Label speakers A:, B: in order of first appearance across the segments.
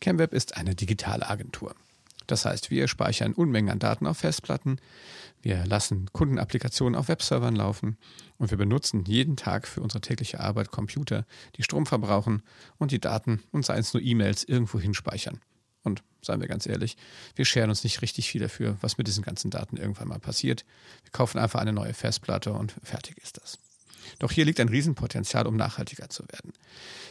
A: ChemWeb ist eine digitale Agentur. Das heißt, wir speichern Unmengen an Daten auf Festplatten, wir lassen Kundenapplikationen auf Webservern laufen und wir benutzen jeden Tag für unsere tägliche Arbeit Computer, die Strom verbrauchen und die Daten und seien es nur E-Mails irgendwo hinspeichern. Und seien wir ganz ehrlich, wir scheren uns nicht richtig viel dafür, was mit diesen ganzen Daten irgendwann mal passiert. Wir kaufen einfach eine neue Festplatte und fertig ist das. Doch hier liegt ein Riesenpotenzial, um nachhaltiger zu werden.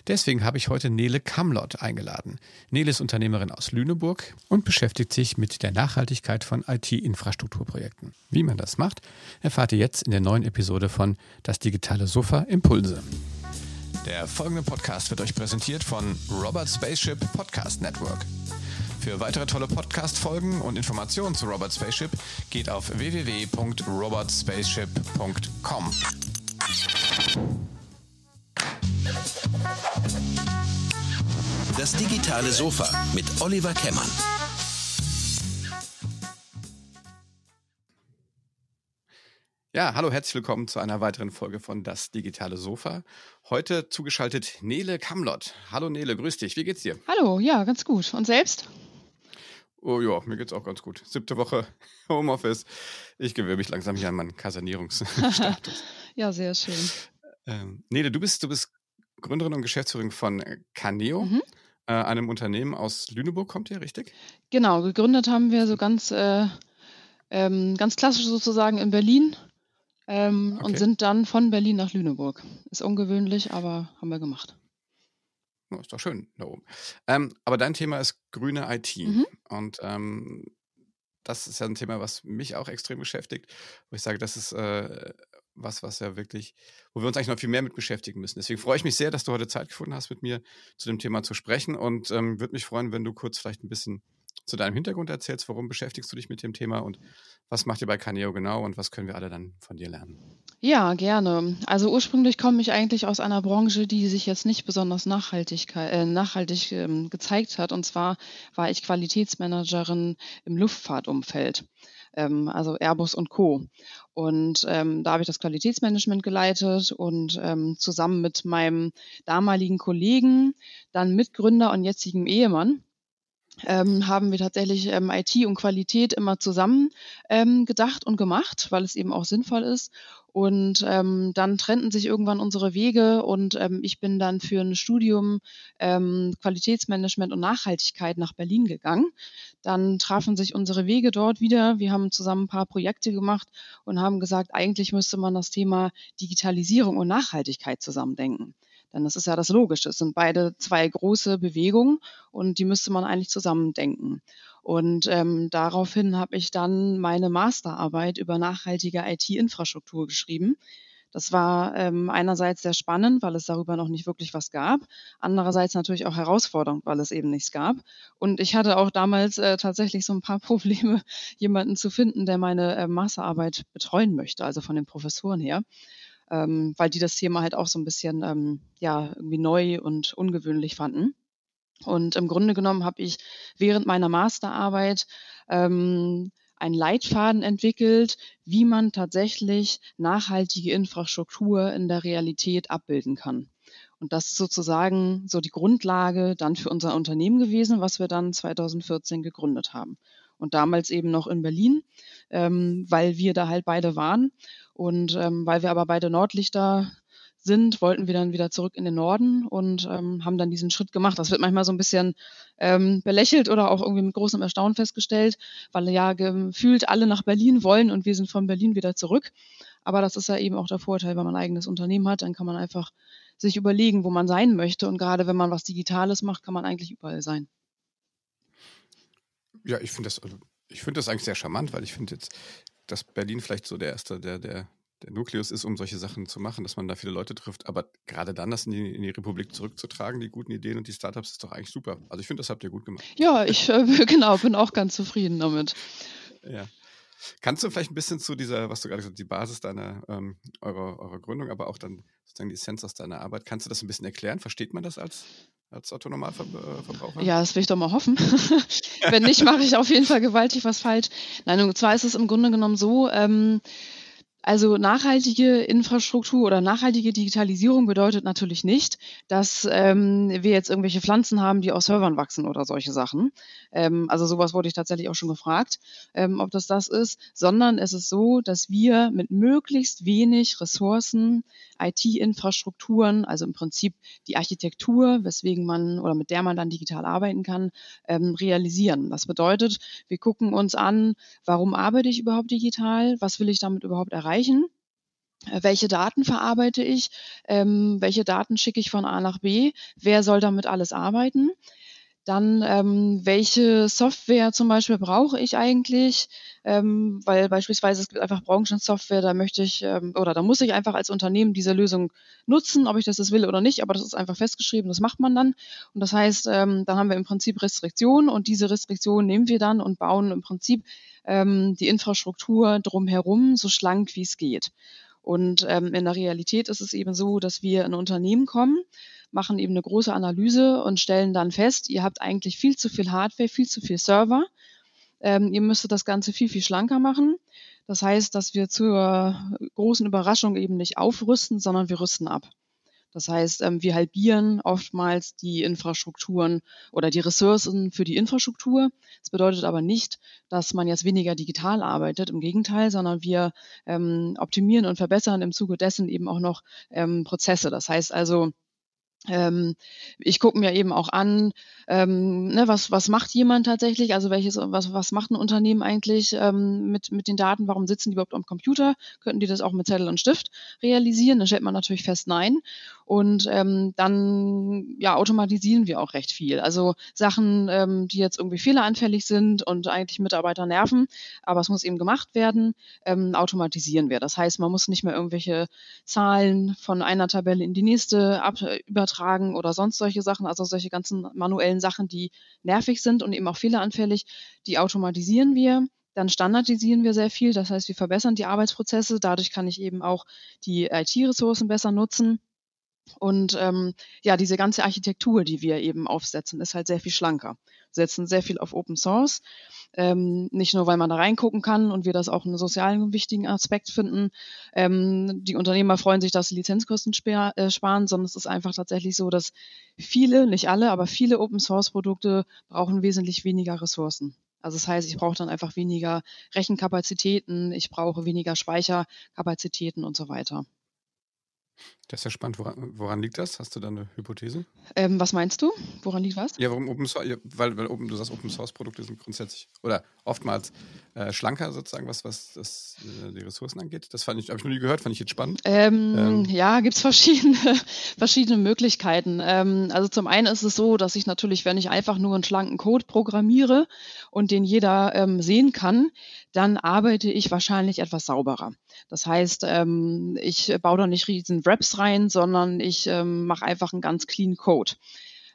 A: Deswegen habe ich heute Nele Kamlott eingeladen. Nele ist Unternehmerin aus Lüneburg und beschäftigt sich mit der Nachhaltigkeit von IT-Infrastrukturprojekten. Wie man das macht, erfahrt ihr jetzt in der neuen Episode von Das digitale Sofa Impulse. Der folgende Podcast wird euch präsentiert von Robert Spaceship Podcast Network. Für weitere tolle Podcast-Folgen und Informationen zu Robert Spaceship geht auf www.robertspaceship.com.
B: Das digitale Sofa mit Oliver Kemmern.
A: Ja, hallo, herzlich willkommen zu einer weiteren Folge von Das digitale Sofa. Heute zugeschaltet Nele Kamlott. Hallo Nele, grüß dich. Wie geht's dir?
C: Hallo, ja, ganz gut. Und selbst?
A: Oh ja, mir geht's auch ganz gut. Siebte Woche Homeoffice. Ich gewöhne mich langsam hier an meinen Kasernierungsstatus.
C: ja, sehr schön.
A: Ähm, Nele, du bist, du bist Gründerin und Geschäftsführerin von Caneo, mhm. äh, einem Unternehmen aus Lüneburg, kommt ihr, richtig?
C: Genau, gegründet haben wir so ganz, äh, ähm, ganz klassisch sozusagen in Berlin ähm, okay. und sind dann von Berlin nach Lüneburg. Ist ungewöhnlich, aber haben wir gemacht.
A: Oh, ist doch schön da oben. Ähm, aber dein Thema ist grüne IT. Mhm. Und ähm, das ist ja ein Thema, was mich auch extrem beschäftigt, wo ich sage, das ist äh, was, was ja wirklich, wo wir uns eigentlich noch viel mehr mit beschäftigen müssen. Deswegen freue ich mich sehr, dass du heute Zeit gefunden hast, mit mir zu dem Thema zu sprechen und ähm, würde mich freuen, wenn du kurz vielleicht ein bisschen zu deinem Hintergrund erzählst. Warum beschäftigst du dich mit dem Thema und was macht ihr bei Caneo genau und was können wir alle dann von dir lernen?
C: Ja, gerne. Also ursprünglich komme ich eigentlich aus einer Branche, die sich jetzt nicht besonders nachhaltig, äh, nachhaltig ähm, gezeigt hat. Und zwar war ich Qualitätsmanagerin im Luftfahrtumfeld ähm, also Airbus und Co. Und ähm, da habe ich das Qualitätsmanagement geleitet und ähm, zusammen mit meinem damaligen Kollegen, dann Mitgründer und jetzigen Ehemann, ähm, haben wir tatsächlich ähm, IT und Qualität immer zusammen ähm, gedacht und gemacht, weil es eben auch sinnvoll ist. Und ähm, dann trennten sich irgendwann unsere Wege und ähm, ich bin dann für ein Studium ähm, Qualitätsmanagement und Nachhaltigkeit nach Berlin gegangen. Dann trafen sich unsere Wege dort wieder. Wir haben zusammen ein paar Projekte gemacht und haben gesagt, eigentlich müsste man das Thema Digitalisierung und Nachhaltigkeit zusammendenken. Denn das ist ja das Logische. Es sind beide zwei große Bewegungen und die müsste man eigentlich zusammen denken. Und ähm, daraufhin habe ich dann meine Masterarbeit über nachhaltige IT-Infrastruktur geschrieben. Das war ähm, einerseits sehr spannend, weil es darüber noch nicht wirklich was gab. Andererseits natürlich auch herausfordernd, weil es eben nichts gab. Und ich hatte auch damals äh, tatsächlich so ein paar Probleme, jemanden zu finden, der meine äh, Masterarbeit betreuen möchte, also von den Professoren her ähm, weil die das Thema halt auch so ein bisschen ähm, ja irgendwie neu und ungewöhnlich fanden. Und im Grunde genommen habe ich während meiner Masterarbeit ähm, einen Leitfaden entwickelt, wie man tatsächlich nachhaltige Infrastruktur in der Realität abbilden kann. Und das ist sozusagen so die Grundlage dann für unser Unternehmen gewesen, was wir dann 2014 gegründet haben. Und damals eben noch in Berlin, ähm, weil wir da halt beide waren. Und ähm, weil wir aber beide Nordlichter sind, wollten wir dann wieder zurück in den Norden und ähm, haben dann diesen Schritt gemacht. Das wird manchmal so ein bisschen ähm, belächelt oder auch irgendwie mit großem Erstaunen festgestellt, weil ja gefühlt alle nach Berlin wollen und wir sind von Berlin wieder zurück. Aber das ist ja eben auch der Vorteil, wenn man ein eigenes Unternehmen hat, dann kann man einfach sich überlegen, wo man sein möchte. Und gerade wenn man was Digitales macht, kann man eigentlich überall sein.
A: Ja, ich finde das, also, ich finde das eigentlich sehr charmant, weil ich finde jetzt, dass Berlin vielleicht so der erste, der, der, der Nukleus ist, um solche Sachen zu machen, dass man da viele Leute trifft. Aber gerade dann das in die, in die Republik zurückzutragen, die guten Ideen und die Startups, ist doch eigentlich super. Also ich finde, das habt ihr gut gemacht.
C: Ja, ich äh, genau, bin auch ganz zufrieden damit.
A: Ja. Kannst du vielleicht ein bisschen zu dieser, was du gerade gesagt hast, die Basis deiner, ähm, eurer, eurer Gründung, aber auch dann sozusagen die Essenz aus deiner Arbeit, kannst du das ein bisschen erklären? Versteht man das als, als Autonomalverbraucher?
C: Ja, das will ich doch mal hoffen. Wenn nicht, mache ich auf jeden Fall gewaltig was falsch. Nein, und zwar ist es im Grunde genommen so, ähm, Also nachhaltige Infrastruktur oder nachhaltige Digitalisierung bedeutet natürlich nicht, dass ähm, wir jetzt irgendwelche Pflanzen haben, die aus Servern wachsen oder solche Sachen. Ähm, also sowas wurde ich tatsächlich auch schon gefragt, ähm, ob das das ist, sondern es ist so, dass wir mit möglichst wenig Ressourcen IT-Infrastrukturen, also im Prinzip die Architektur, weswegen man oder mit der man dann digital arbeiten kann, ähm, realisieren. Das bedeutet, wir gucken uns an, warum arbeite ich überhaupt digital, was will ich damit überhaupt erreichen erreichen. Äh, welche Daten verarbeite ich? Ähm, welche Daten schicke ich von A nach B? Wer soll damit alles arbeiten? Dann, ähm, welche Software zum Beispiel brauche ich eigentlich? Ähm, weil beispielsweise es gibt einfach Branchensoftware, da möchte ich ähm, oder da muss ich einfach als Unternehmen diese Lösung nutzen, ob ich das jetzt will oder nicht, aber das ist einfach festgeschrieben, das macht man dann. Und das heißt, ähm, dann haben wir im Prinzip Restriktionen und diese Restriktionen nehmen wir dann und bauen im Prinzip ähm, die Infrastruktur drumherum so schlank wie es geht. Und ähm, in der Realität ist es eben so, dass wir in Unternehmen kommen, machen eben eine große Analyse und stellen dann fest, ihr habt eigentlich viel zu viel Hardware, viel zu viel Server. Ähm, ihr müsstet das Ganze viel, viel schlanker machen. Das heißt, dass wir zur großen Überraschung eben nicht aufrüsten, sondern wir rüsten ab. Das heißt, ähm, wir halbieren oftmals die Infrastrukturen oder die Ressourcen für die Infrastruktur. Das bedeutet aber nicht, dass man jetzt weniger digital arbeitet, im Gegenteil, sondern wir ähm, optimieren und verbessern im Zuge dessen eben auch noch ähm, Prozesse. Das heißt also, ähm, ich gucke mir eben auch an, ähm, ne, was, was macht jemand tatsächlich, also welches, was, was macht ein Unternehmen eigentlich ähm, mit, mit den Daten, warum sitzen die überhaupt am Computer, könnten die das auch mit Zettel und Stift realisieren, dann stellt man natürlich fest, nein. Und ähm, dann ja, automatisieren wir auch recht viel. Also Sachen, ähm, die jetzt irgendwie fehleranfällig sind und eigentlich Mitarbeiter nerven, aber es muss eben gemacht werden, ähm, automatisieren wir. Das heißt, man muss nicht mehr irgendwelche Zahlen von einer Tabelle in die nächste ab, übertragen oder sonst solche Sachen, also solche ganzen manuellen Sachen, die nervig sind und eben auch fehleranfällig, die automatisieren wir. Dann standardisieren wir sehr viel, das heißt, wir verbessern die Arbeitsprozesse. Dadurch kann ich eben auch die IT-Ressourcen besser nutzen. Und ähm, ja, diese ganze Architektur, die wir eben aufsetzen, ist halt sehr viel schlanker. Wir setzen sehr viel auf Open Source. Ähm, nicht nur, weil man da reingucken kann und wir das auch einen sozialen wichtigen Aspekt finden. Ähm, die Unternehmer freuen sich, dass sie Lizenzkosten spar äh, sparen, sondern es ist einfach tatsächlich so, dass viele, nicht alle, aber viele Open Source Produkte brauchen wesentlich weniger Ressourcen. Also das heißt, ich brauche dann einfach weniger Rechenkapazitäten, ich brauche weniger Speicherkapazitäten und so weiter.
A: Das ist ja spannend. Woran, woran, liegt das? Hast du da eine Hypothese?
C: Ähm, was meinst du? Woran liegt was?
A: Ja, warum Open Source? Weil, weil Open, du sagst, Open Source Produkte sind grundsätzlich oder oftmals äh, schlanker sozusagen, was, was das, äh, die Ressourcen angeht. Das fand ich, habe ich noch nie gehört, fand ich jetzt spannend.
C: Ähm, ähm. Ja, gibt es verschiedene, verschiedene Möglichkeiten. Ähm, also zum einen ist es so, dass ich natürlich, wenn ich einfach nur einen schlanken Code programmiere und den jeder ähm, sehen kann, dann arbeite ich wahrscheinlich etwas sauberer. Das heißt, ähm, ich baue da nicht riesen Wraps rein, sondern ich ähm, mache einfach einen ganz clean Code.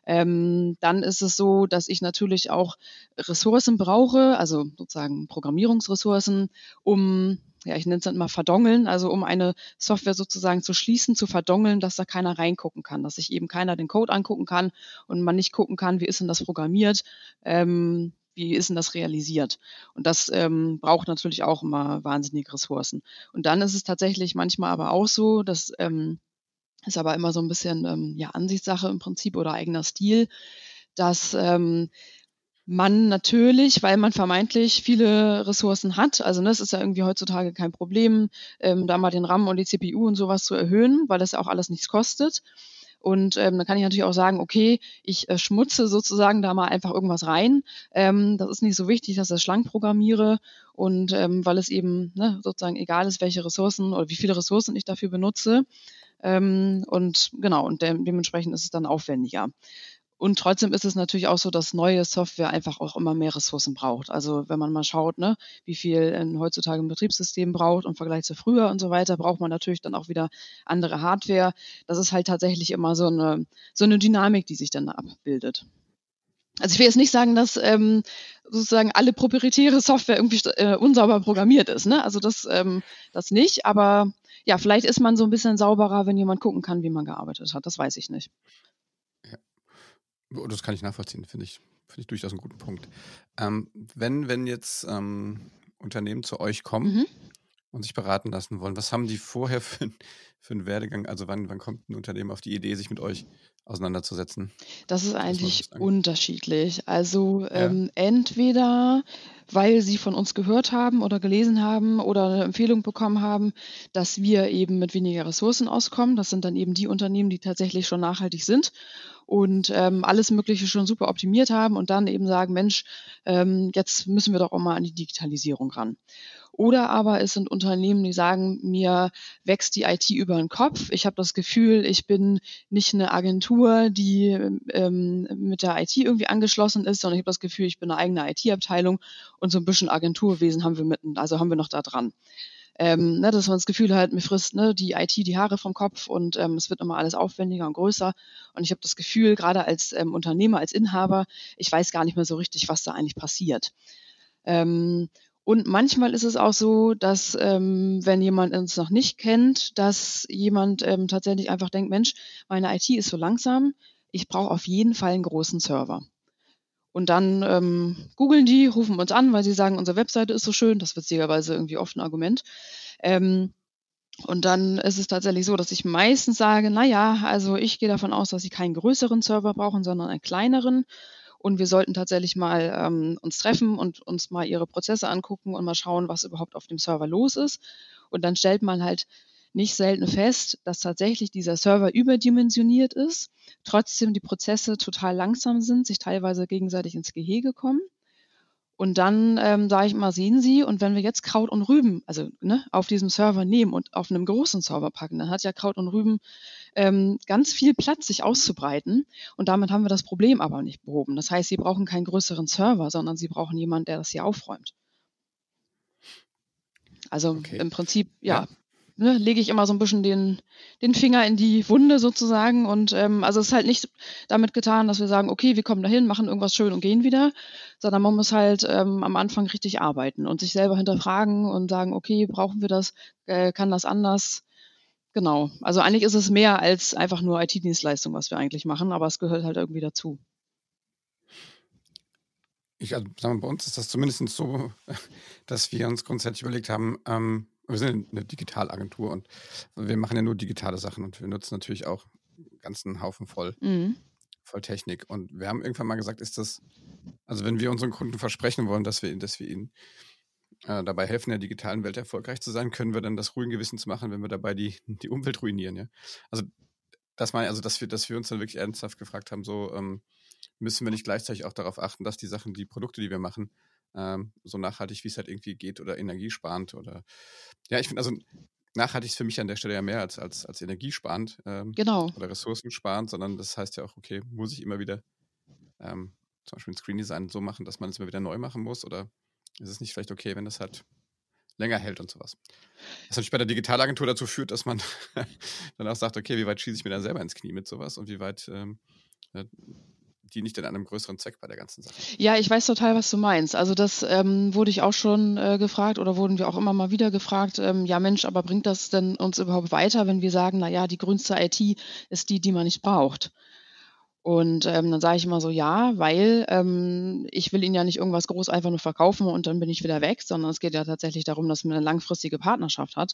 C: Ähm, dann ist es so, dass ich natürlich auch Ressourcen brauche, also sozusagen Programmierungsressourcen, um ja, ich nenne es dann immer verdongeln, also um eine Software sozusagen zu schließen, zu verdongeln, dass da keiner reingucken kann, dass sich eben keiner den Code angucken kann und man nicht gucken kann, wie ist denn das programmiert, ähm, wie ist denn das realisiert? Und das ähm, braucht natürlich auch immer wahnsinnige Ressourcen. Und dann ist es tatsächlich manchmal aber auch so, dass ähm, ist aber immer so ein bisschen ähm, ja Ansichtssache im Prinzip oder eigener Stil, dass ähm, man natürlich, weil man vermeintlich viele Ressourcen hat, also ne, es ist ja irgendwie heutzutage kein Problem, ähm, da mal den RAM und die CPU und sowas zu erhöhen, weil das ja auch alles nichts kostet. Und ähm, dann kann ich natürlich auch sagen, okay, ich äh, schmutze sozusagen da mal einfach irgendwas rein. Ähm, das ist nicht so wichtig, dass ich das schlank programmiere. Und ähm, weil es eben ne, sozusagen egal ist, welche Ressourcen oder wie viele Ressourcen ich dafür benutze. Ähm, und genau, und de dementsprechend ist es dann aufwendiger. Und trotzdem ist es natürlich auch so, dass neue Software einfach auch immer mehr Ressourcen braucht. Also wenn man mal schaut, ne, wie viel ein heutzutage ein Betriebssystem braucht im Vergleich zu früher und so weiter, braucht man natürlich dann auch wieder andere Hardware. Das ist halt tatsächlich immer so eine, so eine Dynamik, die sich dann abbildet. Also ich will jetzt nicht sagen, dass ähm, sozusagen alle proprietäre Software irgendwie äh, unsauber programmiert ist. Ne? Also das, ähm, das nicht, aber ja, vielleicht ist man so ein bisschen sauberer, wenn jemand gucken kann, wie man gearbeitet hat. Das weiß ich nicht.
A: Oh, das kann ich nachvollziehen, finde ich, finde ich durchaus einen guten Punkt. Ähm, wenn, wenn jetzt ähm, Unternehmen zu euch kommen mhm. und sich beraten lassen wollen. Was haben die vorher für, für einen Werdegang? Also wann, wann kommt ein Unternehmen auf die Idee, sich mit euch auseinanderzusetzen?
C: Das ist eigentlich unterschiedlich. Also ja. ähm, entweder, weil sie von uns gehört haben oder gelesen haben oder eine Empfehlung bekommen haben, dass wir eben mit weniger Ressourcen auskommen. Das sind dann eben die Unternehmen, die tatsächlich schon nachhaltig sind und ähm, alles Mögliche schon super optimiert haben und dann eben sagen, Mensch, ähm, jetzt müssen wir doch auch mal an die Digitalisierung ran. Oder aber es sind Unternehmen, die sagen, mir wächst die IT über den Kopf. Ich habe das Gefühl, ich bin nicht eine Agentur, die ähm, mit der IT irgendwie angeschlossen ist, sondern ich habe das Gefühl, ich bin eine eigene IT-Abteilung und so ein bisschen Agenturwesen haben wir mitten, also haben wir noch da dran. Ähm, ne, dass man das Gefühl hat, mir frisst ne, die IT die Haare vom Kopf und ähm, es wird immer alles aufwendiger und größer. Und ich habe das Gefühl, gerade als ähm, Unternehmer, als Inhaber, ich weiß gar nicht mehr so richtig, was da eigentlich passiert. Ähm, und manchmal ist es auch so, dass ähm, wenn jemand uns noch nicht kennt, dass jemand ähm, tatsächlich einfach denkt, Mensch, meine IT ist so langsam, ich brauche auf jeden Fall einen großen Server. Und dann ähm, googeln die, rufen uns an, weil sie sagen, unsere Webseite ist so schön. Das wird witzigerweise irgendwie oft ein Argument. Ähm, und dann ist es tatsächlich so, dass ich meistens sage, na ja, also ich gehe davon aus, dass sie keinen größeren Server brauchen, sondern einen kleineren. Und wir sollten tatsächlich mal ähm, uns treffen und uns mal ihre Prozesse angucken und mal schauen, was überhaupt auf dem Server los ist. Und dann stellt man halt nicht selten fest, dass tatsächlich dieser Server überdimensioniert ist, trotzdem die Prozesse total langsam sind, sich teilweise gegenseitig ins Gehege kommen. Und dann ähm, sage ich mal, sehen Sie, und wenn wir jetzt Kraut und Rüben, also ne, auf diesem Server nehmen und auf einem großen Server packen, dann hat ja Kraut und Rüben ähm, ganz viel Platz, sich auszubreiten. Und damit haben wir das Problem aber nicht behoben. Das heißt, Sie brauchen keinen größeren Server, sondern Sie brauchen jemanden, der das hier aufräumt. Also okay. im Prinzip, ja, ja ne, lege ich immer so ein bisschen den, den Finger in die Wunde sozusagen. Und ähm, also es ist halt nicht damit getan, dass wir sagen, okay, wir kommen dahin, machen irgendwas schön und gehen wieder, sondern man muss halt ähm, am Anfang richtig arbeiten und sich selber hinterfragen und sagen, okay, brauchen wir das, äh, kann das anders? Genau. Also eigentlich ist es mehr als einfach nur IT-Dienstleistung, was wir eigentlich machen, aber es gehört halt irgendwie dazu.
A: Ich, also, sagen wir, bei uns ist das zumindest so, dass wir uns grundsätzlich überlegt haben, ähm, wir sind eine Digitalagentur und wir machen ja nur digitale Sachen und wir nutzen natürlich auch einen ganzen Haufen voll, mhm. voll Technik. Und wir haben irgendwann mal gesagt, ist das, also wenn wir unseren Kunden versprechen wollen, dass wir, dass wir ihnen äh, dabei helfen, in der digitalen Welt erfolgreich zu sein, können wir dann das ruhigen Gewissen zu machen, wenn wir dabei die, die Umwelt ruinieren, ja. Also das meine also dass wir, dass wir uns dann wirklich ernsthaft gefragt haben, so ähm, müssen wir nicht gleichzeitig auch darauf achten, dass die Sachen, die Produkte, die wir machen, ähm, so nachhaltig, wie es halt irgendwie geht oder energiesparend oder ja, ich finde also nachhaltig ist für mich an der Stelle ja mehr als, als, als energiesparend ähm,
C: genau.
A: oder ressourcensparend, sondern das heißt ja auch, okay, muss ich immer wieder ähm, zum Beispiel ein Screen Design so machen, dass man es immer wieder neu machen muss oder ist es nicht vielleicht okay, wenn das halt länger hält und sowas. Was natürlich bei der Digitalagentur dazu führt, dass man dann auch sagt, okay, wie weit schieße ich mir da selber ins Knie mit sowas und wie weit ähm, die nicht in einem größeren Zweck bei der ganzen Sache.
C: Ja, ich weiß total, was du meinst. Also das ähm, wurde ich auch schon äh, gefragt oder wurden wir auch immer mal wieder gefragt, ähm, ja Mensch, aber bringt das denn uns überhaupt weiter, wenn wir sagen, na ja, die grünste IT ist die, die man nicht braucht? Und ähm, dann sage ich immer so, ja, weil ähm, ich will Ihnen ja nicht irgendwas groß einfach nur verkaufen und dann bin ich wieder weg, sondern es geht ja tatsächlich darum, dass man eine langfristige Partnerschaft hat.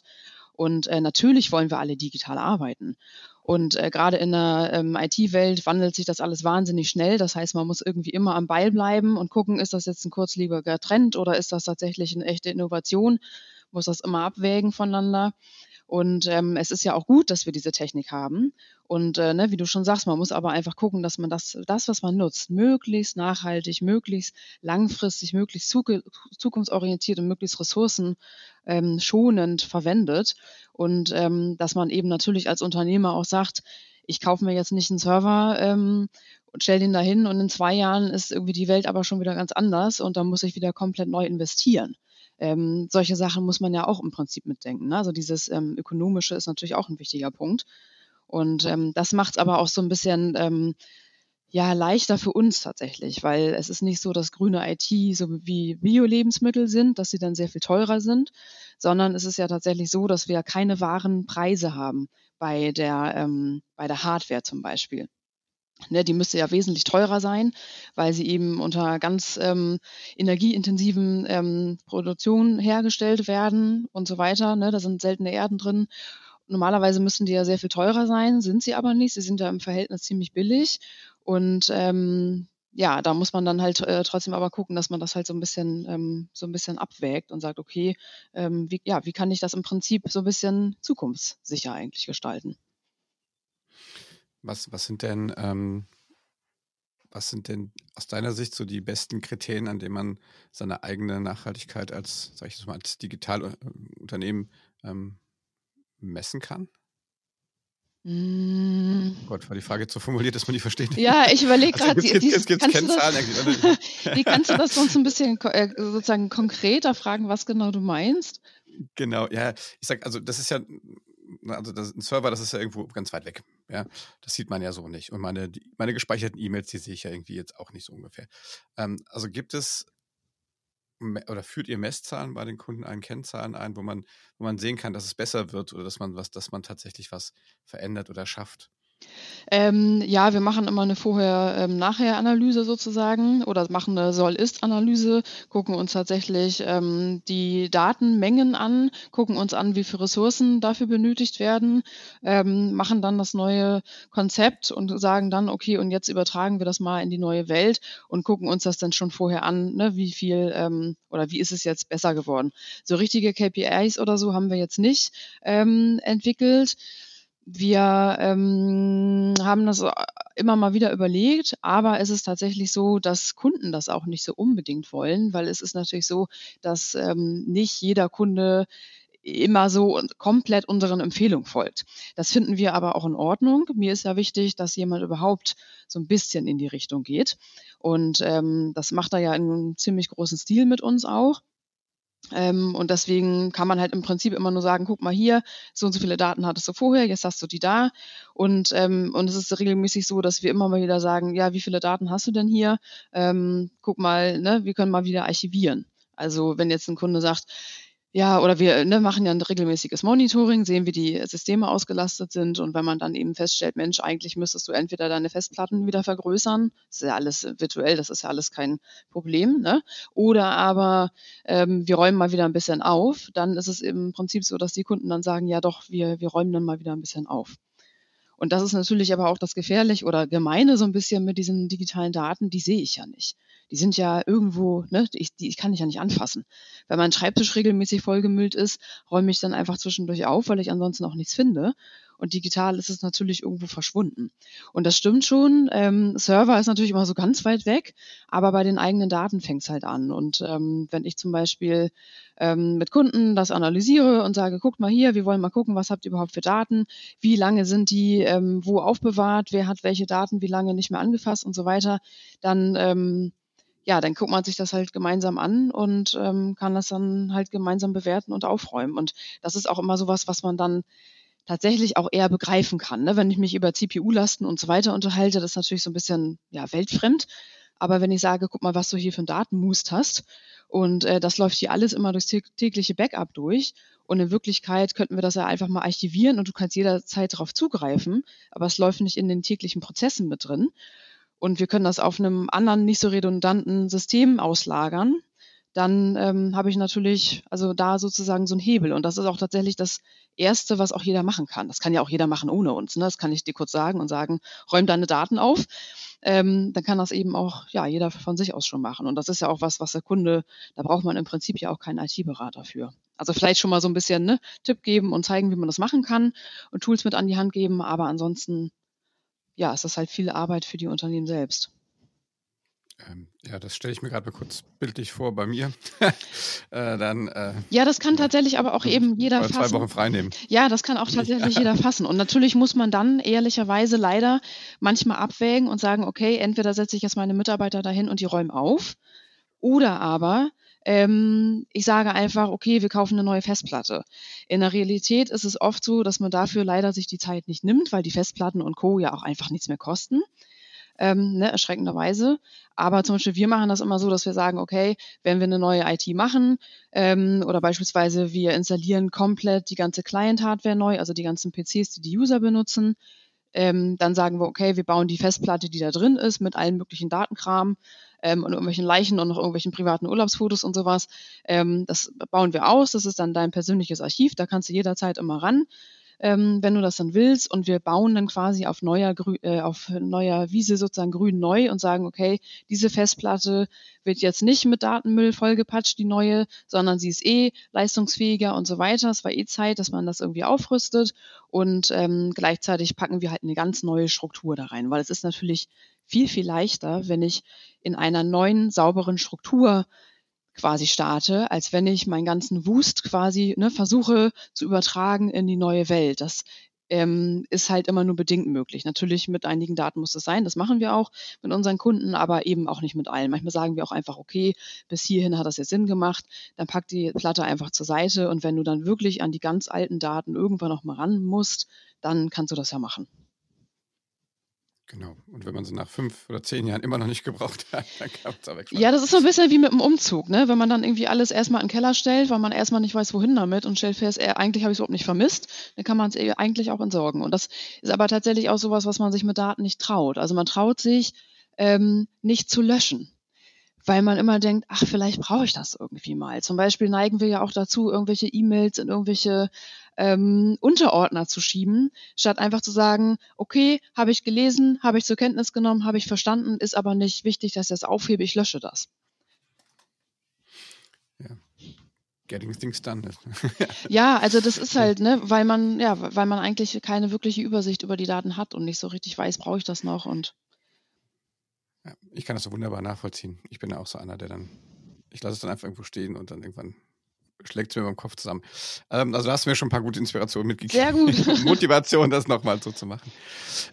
C: Und äh, natürlich wollen wir alle digital arbeiten. Und äh, gerade in der ähm, IT-Welt wandelt sich das alles wahnsinnig schnell. Das heißt, man muss irgendwie immer am Ball bleiben und gucken, ist das jetzt ein kurzlebiger Trend oder ist das tatsächlich eine echte Innovation? Muss das immer abwägen voneinander. Und ähm, es ist ja auch gut, dass wir diese Technik haben. Und äh, ne, wie du schon sagst, man muss aber einfach gucken, dass man das, das, was man nutzt, möglichst nachhaltig, möglichst langfristig, möglichst zukunftsorientiert und möglichst ressourcenschonend ähm, verwendet. Und ähm, dass man eben natürlich als Unternehmer auch sagt, ich kaufe mir jetzt nicht einen Server ähm, und stelle den dahin und in zwei Jahren ist irgendwie die Welt aber schon wieder ganz anders und dann muss ich wieder komplett neu investieren. Ähm, solche Sachen muss man ja auch im Prinzip mitdenken. Ne? Also dieses ähm, Ökonomische ist natürlich auch ein wichtiger Punkt. Und ähm, das macht es aber auch so ein bisschen ähm, ja leichter für uns tatsächlich, weil es ist nicht so, dass grüne IT so wie Bio-Lebensmittel sind, dass sie dann sehr viel teurer sind, sondern es ist ja tatsächlich so, dass wir keine wahren Preise haben bei der, ähm, bei der Hardware zum Beispiel. Ne, die müsste ja wesentlich teurer sein, weil sie eben unter ganz ähm, energieintensiven ähm, Produktionen hergestellt werden und so weiter. Ne, da sind seltene Erden drin. Normalerweise müssten die ja sehr viel teurer sein, sind sie aber nicht. Sie sind ja im Verhältnis ziemlich billig. Und ähm, ja, da muss man dann halt äh, trotzdem aber gucken, dass man das halt so ein bisschen, ähm, so ein bisschen abwägt und sagt, okay, ähm, wie, ja, wie kann ich das im Prinzip so ein bisschen zukunftssicher eigentlich gestalten?
A: Was, was sind denn, ähm, was sind denn aus deiner Sicht so die besten Kriterien, an denen man seine eigene Nachhaltigkeit als, sag ich mal, als Digitalunternehmen ähm, messen kann? Mm. Gott, war die Frage jetzt so formuliert, dass man die versteht.
C: Ja, ich überlege also, gerade, jetzt, jetzt gibt es Kennzahlen eigentlich. Wie kannst du das sonst ein bisschen äh, sozusagen konkreter fragen, was genau du meinst?
A: Genau, ja, ich sag, also das ist ja also das, ein Server, das ist ja irgendwo ganz weit weg. Ja, das sieht man ja so nicht. Und meine, die, meine gespeicherten E-Mails, die sehe ich ja irgendwie jetzt auch nicht so ungefähr. Ähm, also gibt es oder führt ihr Messzahlen bei den Kunden ein, Kennzahlen ein, wo man, wo man sehen kann, dass es besser wird oder dass man was, dass man tatsächlich was verändert oder schafft?
C: Ähm, ja, wir machen immer eine Vorher-Nachher-Analyse ähm, sozusagen oder machen eine Soll-Ist-Analyse, gucken uns tatsächlich ähm, die Datenmengen an, gucken uns an, wie viele Ressourcen dafür benötigt werden, ähm, machen dann das neue Konzept und sagen dann, okay, und jetzt übertragen wir das mal in die neue Welt und gucken uns das dann schon vorher an, ne, wie viel ähm, oder wie ist es jetzt besser geworden. So richtige KPIs oder so haben wir jetzt nicht ähm, entwickelt. Wir ähm, haben das äh, immer mal wieder überlegt, aber es ist tatsächlich so, dass Kunden das auch nicht so unbedingt wollen, weil es ist natürlich so, dass ähm, nicht jeder Kunde immer so komplett unseren Empfehlungen folgt. Das finden wir aber auch in Ordnung. Mir ist ja wichtig, dass jemand überhaupt so ein bisschen in die Richtung geht. Und ähm, das macht er ja in einem ziemlich großen Stil mit uns auch. Ähm, und deswegen kann man halt im Prinzip immer nur sagen, guck mal hier, so und so viele Daten hattest du vorher, jetzt hast du die da. Und, ähm, und es ist regelmäßig so, dass wir immer mal wieder sagen, ja, wie viele Daten hast du denn hier? Ähm, guck mal, ne, wir können mal wieder archivieren. Also wenn jetzt ein Kunde sagt, ja, oder wir ne, machen ja ein regelmäßiges Monitoring, sehen, wie die Systeme ausgelastet sind. Und wenn man dann eben feststellt, Mensch, eigentlich müsstest du entweder deine Festplatten wieder vergrößern, das ist ja alles virtuell, das ist ja alles kein Problem, ne? Oder aber ähm, wir räumen mal wieder ein bisschen auf, dann ist es im Prinzip so, dass die Kunden dann sagen, ja doch, wir, wir räumen dann mal wieder ein bisschen auf. Und das ist natürlich aber auch das Gefährlich oder Gemeine so ein bisschen mit diesen digitalen Daten, die sehe ich ja nicht die sind ja irgendwo, ne, ich, die, ich kann ich ja nicht anfassen. Wenn mein Schreibtisch regelmäßig vollgemüllt ist, räume ich dann einfach zwischendurch auf, weil ich ansonsten auch nichts finde. Und digital ist es natürlich irgendwo verschwunden. Und das stimmt schon. Ähm, Server ist natürlich immer so ganz weit weg, aber bei den eigenen Daten fängt es halt an. Und ähm, wenn ich zum Beispiel ähm, mit Kunden das analysiere und sage, guckt mal hier, wir wollen mal gucken, was habt ihr überhaupt für Daten, wie lange sind die ähm, wo aufbewahrt, wer hat welche Daten wie lange nicht mehr angefasst und so weiter, dann ähm, ja, dann guckt man sich das halt gemeinsam an und ähm, kann das dann halt gemeinsam bewerten und aufräumen. Und das ist auch immer sowas, was man dann tatsächlich auch eher begreifen kann. Ne? Wenn ich mich über CPU-Lasten und so weiter unterhalte, das ist natürlich so ein bisschen ja, weltfremd. Aber wenn ich sage, guck mal, was du hier für einen Datenmust hast und äh, das läuft hier alles immer durchs tägliche Backup durch und in Wirklichkeit könnten wir das ja einfach mal archivieren und du kannst jederzeit darauf zugreifen, aber es läuft nicht in den täglichen Prozessen mit drin und wir können das auf einem anderen, nicht so redundanten System auslagern, dann ähm, habe ich natürlich also da sozusagen so einen Hebel. Und das ist auch tatsächlich das Erste, was auch jeder machen kann. Das kann ja auch jeder machen ohne uns. Ne? Das kann ich dir kurz sagen und sagen, räum deine Daten auf. Ähm, dann kann das eben auch ja jeder von sich aus schon machen. Und das ist ja auch was, was der Kunde, da braucht man im Prinzip ja auch keinen IT-Berater für. Also vielleicht schon mal so ein bisschen ne, Tipp geben und zeigen, wie man das machen kann und Tools mit an die Hand geben. Aber ansonsten ja, es ist halt viel Arbeit für die Unternehmen selbst.
A: Ähm, ja, das stelle ich mir gerade mal kurz bildlich vor bei mir.
C: äh, dann, äh, ja, das kann tatsächlich aber auch eben jeder
A: fassen. Zwei Wochen frei nehmen.
C: Ja, das kann auch tatsächlich jeder fassen. Und natürlich muss man dann ehrlicherweise leider manchmal abwägen und sagen, okay, entweder setze ich jetzt meine Mitarbeiter dahin und die räumen auf, oder aber ähm, ich sage einfach, okay, wir kaufen eine neue Festplatte. In der Realität ist es oft so, dass man dafür leider sich die Zeit nicht nimmt, weil die Festplatten und Co. ja auch einfach nichts mehr kosten. Ähm, ne, erschreckenderweise. Aber zum Beispiel wir machen das immer so, dass wir sagen, okay, wenn wir eine neue IT machen ähm, oder beispielsweise wir installieren komplett die ganze Client-Hardware neu, also die ganzen PCs, die die User benutzen, ähm, dann sagen wir, okay, wir bauen die Festplatte, die da drin ist, mit allen möglichen Datenkram ähm, und irgendwelchen Leichen und noch irgendwelchen privaten Urlaubsfotos und sowas. Ähm, das bauen wir aus. Das ist dann dein persönliches Archiv. Da kannst du jederzeit immer ran ähm, wenn du das dann willst. Und wir bauen dann quasi auf neuer, Grü äh, auf neuer Wiese sozusagen grün neu und sagen, okay, diese Festplatte wird jetzt nicht mit Datenmüll vollgepatscht, die neue, sondern sie ist eh leistungsfähiger und so weiter. Es war eh Zeit, dass man das irgendwie aufrüstet. Und ähm, gleichzeitig packen wir halt eine ganz neue Struktur da rein, weil es ist natürlich viel, viel leichter, wenn ich in einer neuen, sauberen Struktur quasi starte, als wenn ich meinen ganzen Wust quasi ne, versuche zu übertragen in die neue Welt. Das ähm, ist halt immer nur bedingt möglich. Natürlich mit einigen Daten muss das sein, das machen wir auch mit unseren Kunden, aber eben auch nicht mit allen. Manchmal sagen wir auch einfach, okay, bis hierhin hat das jetzt Sinn gemacht, dann pack die Platte einfach zur Seite und wenn du dann wirklich an die ganz alten Daten irgendwann noch mal ran musst, dann kannst du das ja machen.
A: Genau. Und wenn man sie nach fünf oder zehn Jahren immer noch nicht gebraucht hat, dann kann man es auch wegschmeißen.
C: Ja, das ist so ein bisschen wie mit dem Umzug, ne? Wenn man dann irgendwie alles erstmal in den Keller stellt, weil man erstmal nicht weiß, wohin damit und stellt fest, äh, eigentlich habe ich es überhaupt nicht vermisst, dann kann man es eh eigentlich auch entsorgen. Und das ist aber tatsächlich auch sowas, was man sich mit Daten nicht traut. Also man traut sich ähm, nicht zu löschen weil man immer denkt, ach, vielleicht brauche ich das irgendwie mal. Zum Beispiel neigen wir ja auch dazu, irgendwelche E-Mails in irgendwelche ähm, Unterordner zu schieben, statt einfach zu sagen, okay, habe ich gelesen, habe ich zur Kenntnis genommen, habe ich verstanden, ist aber nicht wichtig, dass ich das aufhebe, ich lösche das.
A: Ja. Getting things done.
C: ja, also das ist halt, ne, weil man, ja, weil man eigentlich keine wirkliche Übersicht über die Daten hat und nicht so richtig weiß, brauche ich das noch und
A: ich kann das so wunderbar nachvollziehen. Ich bin ja auch so einer, der dann, ich lasse es dann einfach irgendwo stehen und dann irgendwann schlägt es mir beim Kopf zusammen. Ähm, also da hast du mir schon ein paar gute Inspirationen mitgegeben.
C: Sehr gut.
A: Motivation, das nochmal so zu machen.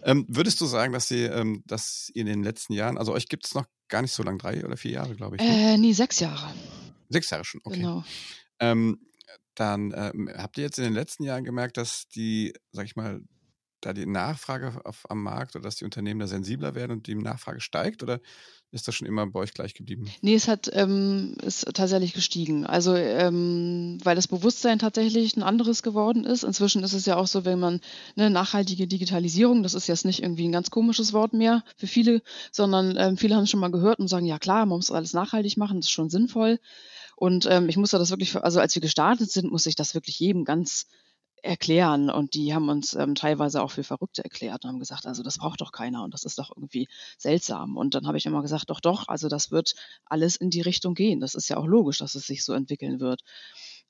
A: Ähm, würdest du sagen, dass Sie, ähm, dass ihr in den letzten Jahren, also euch gibt es noch gar nicht so lange, drei oder vier Jahre, glaube ich.
C: Ne? Äh, nee, sechs Jahre.
A: Sechs Jahre schon, okay.
C: Genau.
A: Ähm, dann ähm, habt ihr jetzt in den letzten Jahren gemerkt, dass die, sag ich mal, da die Nachfrage auf, am Markt oder dass die Unternehmen da sensibler werden und die Nachfrage steigt oder ist das schon immer bei euch gleich geblieben?
C: Nee, es hat, ähm, ist tatsächlich gestiegen. Also, ähm, weil das Bewusstsein tatsächlich ein anderes geworden ist. Inzwischen ist es ja auch so, wenn man eine nachhaltige Digitalisierung, das ist jetzt nicht irgendwie ein ganz komisches Wort mehr für viele, sondern ähm, viele haben es schon mal gehört und sagen, ja klar, man muss alles nachhaltig machen, das ist schon sinnvoll. Und ähm, ich musste das wirklich, also als wir gestartet sind, muss ich das wirklich jedem ganz erklären. Und die haben uns ähm, teilweise auch für Verrückte erklärt und haben gesagt, also das braucht doch keiner und das ist doch irgendwie seltsam. Und dann habe ich immer gesagt, doch, doch, also das wird alles in die Richtung gehen. Das ist ja auch logisch, dass es sich so entwickeln wird.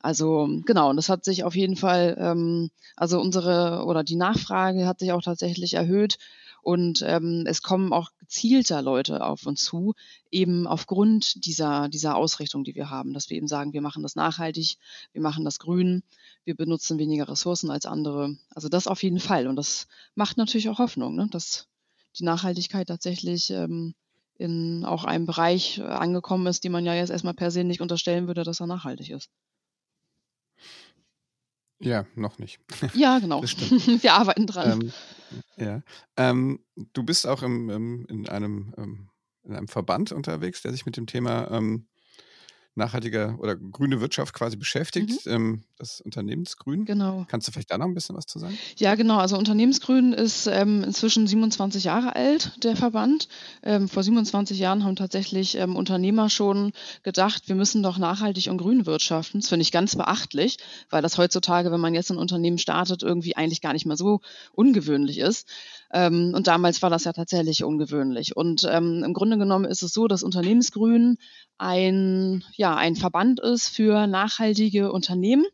C: Also genau, und das hat sich auf jeden Fall, ähm, also unsere oder die Nachfrage hat sich auch tatsächlich erhöht. Und ähm, es kommen auch gezielter Leute auf uns zu, eben aufgrund dieser, dieser Ausrichtung, die wir haben, dass wir eben sagen, wir machen das nachhaltig, wir machen das grün, wir benutzen weniger Ressourcen als andere. Also das auf jeden Fall. Und das macht natürlich auch Hoffnung, ne? dass die Nachhaltigkeit tatsächlich ähm, in auch einem Bereich äh, angekommen ist, die man ja jetzt erstmal per se nicht unterstellen würde, dass er nachhaltig ist.
A: Ja, noch nicht.
C: Ja, genau. Wir arbeiten dran.
A: Ähm, ja. Ähm, du bist auch im, im, in, einem, ähm, in einem Verband unterwegs, der sich mit dem Thema ähm, nachhaltiger oder grüne Wirtschaft quasi beschäftigt, mhm. ähm, das Unternehmensgrün.
C: Genau.
A: Kannst du vielleicht da noch ein bisschen was zu sagen?
C: Ja, genau. Also Unternehmensgrün ist ähm, inzwischen 27 Jahre alt, der Verband. Ähm, vor 27 Jahren haben tatsächlich ähm, Unternehmer schon gedacht, wir müssen doch nachhaltig und grün wirtschaften. Das finde ich ganz beachtlich, weil das heutzutage, wenn man jetzt ein Unternehmen startet, irgendwie eigentlich gar nicht mehr so ungewöhnlich ist. Ähm, und damals war das ja tatsächlich ungewöhnlich. Und ähm, im Grunde genommen ist es so, dass Unternehmensgrün ein, ja, ein Verband ist für nachhaltige Unternehmen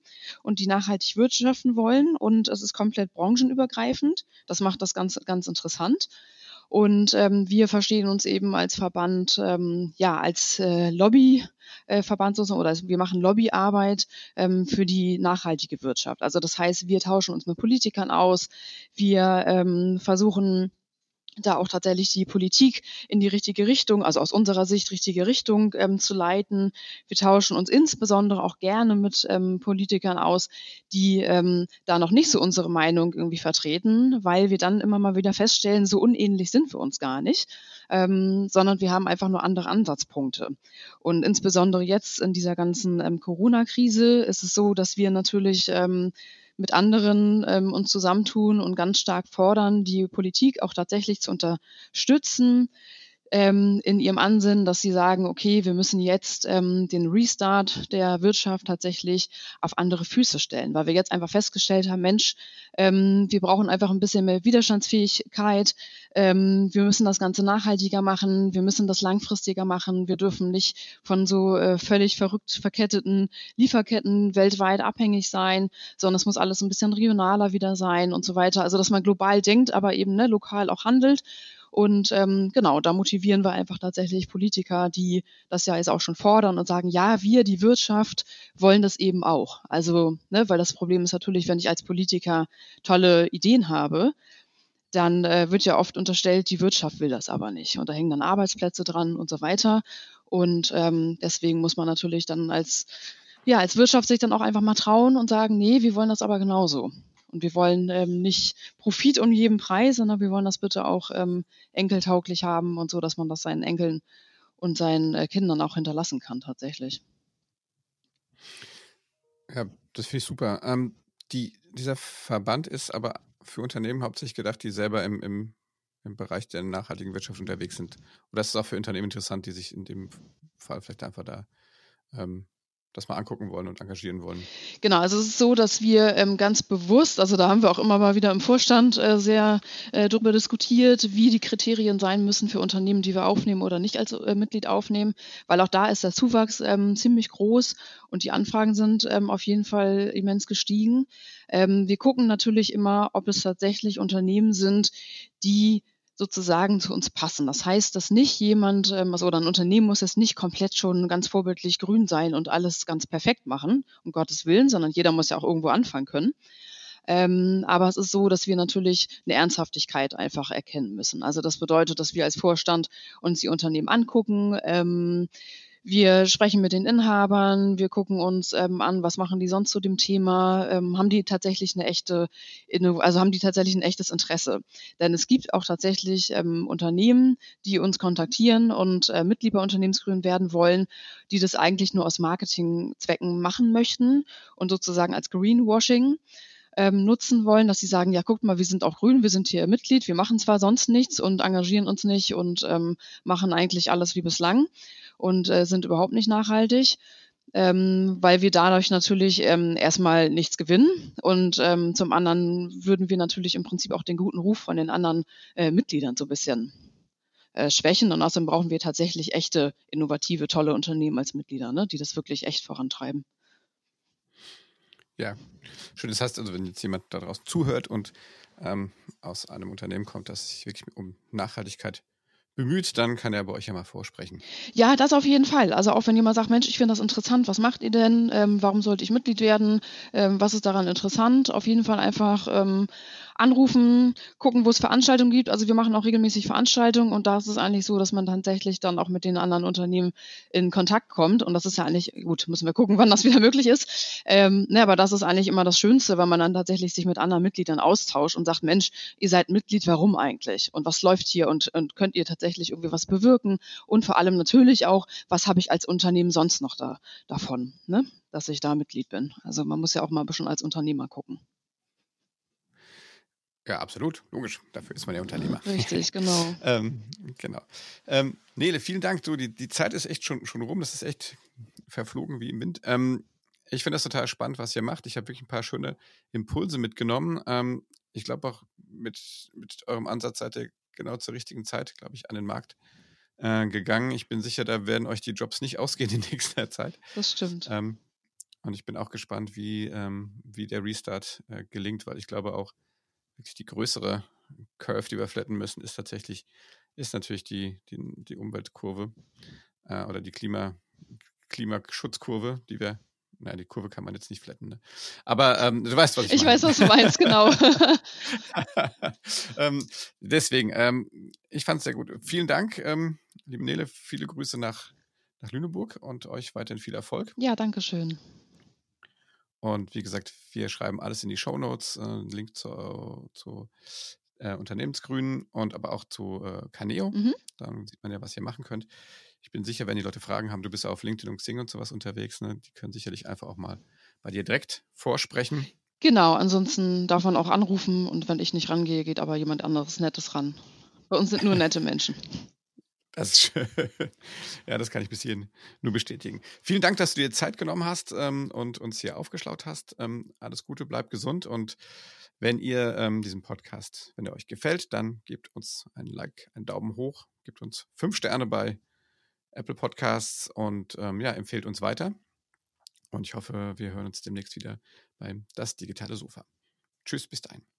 C: und die nachhaltig wirtschaften wollen. Und es ist komplett branchenübergreifend. Das macht das ganz, ganz interessant. Und ähm, wir verstehen uns eben als Verband, ähm, ja, als äh, Lobbyverband äh, sozusagen, oder wir machen Lobbyarbeit ähm, für die nachhaltige Wirtschaft. Also das heißt, wir tauschen uns mit Politikern aus, wir ähm, versuchen da auch tatsächlich die Politik in die richtige Richtung, also aus unserer Sicht richtige Richtung ähm, zu leiten. Wir tauschen uns insbesondere auch gerne mit ähm, Politikern aus, die ähm, da noch nicht so unsere Meinung irgendwie vertreten, weil wir dann immer mal wieder feststellen, so unähnlich sind wir uns gar nicht, ähm, sondern wir haben einfach nur andere Ansatzpunkte. Und insbesondere jetzt in dieser ganzen ähm, Corona-Krise ist es so, dass wir natürlich ähm, mit anderen ähm, uns zusammentun und ganz stark fordern, die Politik auch tatsächlich zu unterstützen, ähm, in ihrem Ansinnen, dass sie sagen, okay, wir müssen jetzt ähm, den Restart der Wirtschaft tatsächlich auf andere Füße stellen, weil wir jetzt einfach festgestellt haben, Mensch, ähm, wir brauchen einfach ein bisschen mehr Widerstandsfähigkeit, ähm, wir müssen das Ganze nachhaltiger machen, wir müssen das langfristiger machen, wir dürfen nicht von so äh, völlig verrückt verketteten Lieferketten weltweit abhängig sein, sondern es muss alles ein bisschen regionaler wieder sein und so weiter. Also dass man global denkt, aber eben ne, lokal auch handelt. Und ähm, genau, da motivieren wir einfach tatsächlich Politiker, die das ja jetzt auch schon fordern und sagen, ja, wir, die Wirtschaft, wollen das eben auch. Also, ne, weil das Problem ist natürlich, wenn ich als Politiker tolle Ideen habe, dann äh, wird ja oft unterstellt, die Wirtschaft will das aber nicht. Und da hängen dann Arbeitsplätze dran und so weiter. Und ähm, deswegen muss man natürlich dann als, ja, als Wirtschaft sich dann auch einfach mal trauen und sagen, nee, wir wollen das aber genauso. Und wir wollen ähm, nicht Profit um jeden Preis, sondern wir wollen das bitte auch ähm, enkeltauglich haben und so, dass man das seinen Enkeln und seinen äh, Kindern auch hinterlassen kann tatsächlich.
A: Ja, das finde ich super. Ähm, die, dieser Verband ist aber für Unternehmen hauptsächlich gedacht, die selber im, im, im Bereich der nachhaltigen Wirtschaft unterwegs sind. Oder ist es auch für Unternehmen interessant, die sich in dem Fall vielleicht einfach da ähm, das mal angucken wollen und engagieren wollen.
C: Genau, also es ist so, dass wir ähm, ganz bewusst, also da haben wir auch immer mal wieder im Vorstand äh, sehr äh, darüber diskutiert, wie die Kriterien sein müssen für Unternehmen, die wir aufnehmen oder nicht als äh, Mitglied aufnehmen, weil auch da ist der Zuwachs ähm, ziemlich groß und die Anfragen sind ähm, auf jeden Fall immens gestiegen. Ähm, wir gucken natürlich immer, ob es tatsächlich Unternehmen sind, die sozusagen zu uns passen. Das heißt, dass nicht jemand ähm, also, oder ein Unternehmen muss jetzt nicht komplett schon ganz vorbildlich grün sein und alles ganz perfekt machen, um Gottes Willen, sondern jeder muss ja auch irgendwo anfangen können. Ähm, aber es ist so, dass wir natürlich eine Ernsthaftigkeit einfach erkennen müssen. Also das bedeutet, dass wir als Vorstand uns die Unternehmen angucken, ähm, wir sprechen mit den Inhabern, wir gucken uns ähm, an, was machen die sonst zu dem Thema, ähm, haben die tatsächlich eine echte, also haben die tatsächlich ein echtes Interesse. Denn es gibt auch tatsächlich ähm, Unternehmen, die uns kontaktieren und äh, Mitglied bei Unternehmensgrün werden wollen, die das eigentlich nur aus Marketingzwecken machen möchten und sozusagen als Greenwashing ähm, nutzen wollen, dass sie sagen, ja, guckt mal, wir sind auch grün, wir sind hier Mitglied, wir machen zwar sonst nichts und engagieren uns nicht und ähm, machen eigentlich alles wie bislang und äh, sind überhaupt nicht nachhaltig. Ähm, weil wir dadurch natürlich ähm, erstmal nichts gewinnen und ähm, zum anderen würden wir natürlich im Prinzip auch den guten Ruf von den anderen äh, Mitgliedern so ein bisschen äh, schwächen und außerdem brauchen wir tatsächlich echte, innovative, tolle Unternehmen als Mitglieder, ne, die das wirklich echt vorantreiben.
A: Ja, schön. Das heißt also, wenn jetzt jemand da draußen zuhört und ähm, aus einem Unternehmen kommt, das sich wirklich um Nachhaltigkeit bemüht, dann kann er bei euch ja mal vorsprechen.
C: Ja, das auf jeden Fall. Also auch wenn jemand sagt, Mensch, ich finde das interessant, was macht ihr denn? Ähm, warum sollte ich Mitglied werden? Ähm, was ist daran interessant? Auf jeden Fall einfach ähm, anrufen, gucken, wo es Veranstaltungen gibt. Also wir machen auch regelmäßig Veranstaltungen und da ist es eigentlich so, dass man tatsächlich dann auch mit den anderen Unternehmen in Kontakt kommt. Und das ist ja eigentlich, gut, müssen wir gucken, wann das wieder möglich ist. Ähm, ne, aber das ist eigentlich immer das Schönste, wenn man dann tatsächlich sich mit anderen Mitgliedern austauscht und sagt, Mensch, ihr seid Mitglied, warum eigentlich? Und was läuft hier? Und, und könnt ihr tatsächlich irgendwie was bewirken? Und vor allem natürlich auch, was habe ich als Unternehmen sonst noch da, davon, ne? dass ich da Mitglied bin? Also man muss ja auch mal ein bisschen als Unternehmer gucken.
A: Ja, absolut, logisch. Dafür ist man ja Unternehmer.
C: Richtig, genau.
A: ähm, genau. Ähm, Nele, vielen Dank. Du, die, die Zeit ist echt schon, schon rum. Das ist echt verflogen wie im Wind. Ähm, ich finde das total spannend, was ihr macht. Ich habe wirklich ein paar schöne Impulse mitgenommen. Ähm, ich glaube auch mit, mit eurem Ansatz seid ihr genau zur richtigen Zeit, glaube ich, an den Markt äh, gegangen. Ich bin sicher, da werden euch die Jobs nicht ausgehen in nächster Zeit.
C: Das stimmt.
A: Ähm, und ich bin auch gespannt, wie, ähm, wie der Restart äh, gelingt, weil ich glaube auch, wirklich die größere Curve, die wir flatten müssen, ist tatsächlich, ist natürlich die, die, die Umweltkurve äh, oder die Klima, Klimaschutzkurve, die wir, naja, die Kurve kann man jetzt nicht flatten, ne? Aber ähm, du weißt, was ich,
C: ich meine. Ich weiß, was du meinst, genau.
A: ähm, deswegen, ähm, ich fand es sehr gut. Vielen Dank, ähm, liebe Nele, viele Grüße nach, nach Lüneburg und euch weiterhin viel Erfolg.
C: Ja, danke schön.
A: Und wie gesagt, wir schreiben alles in die Show Notes, äh, Link zu, zu äh, Unternehmensgrünen und aber auch zu äh, Caneo. Mhm. Dann sieht man ja, was ihr machen könnt. Ich bin sicher, wenn die Leute Fragen haben, du bist ja auf LinkedIn und Xing und sowas unterwegs, ne, die können sicherlich einfach auch mal bei dir direkt vorsprechen.
C: Genau, ansonsten darf man auch anrufen und wenn ich nicht rangehe, geht aber jemand anderes Nettes ran. Bei uns sind nur nette Menschen.
A: Das ist schön. Ja, das kann ich bis hierhin nur bestätigen. Vielen Dank, dass du dir Zeit genommen hast ähm, und uns hier aufgeschlaut hast. Ähm, alles Gute, bleib gesund und wenn ihr ähm, diesen Podcast, wenn er euch gefällt, dann gebt uns ein Like, einen Daumen hoch, gebt uns fünf Sterne bei Apple Podcasts und ähm, ja, empfehlt uns weiter. Und ich hoffe, wir hören uns demnächst wieder beim Das Digitale Sofa. Tschüss, bis dahin.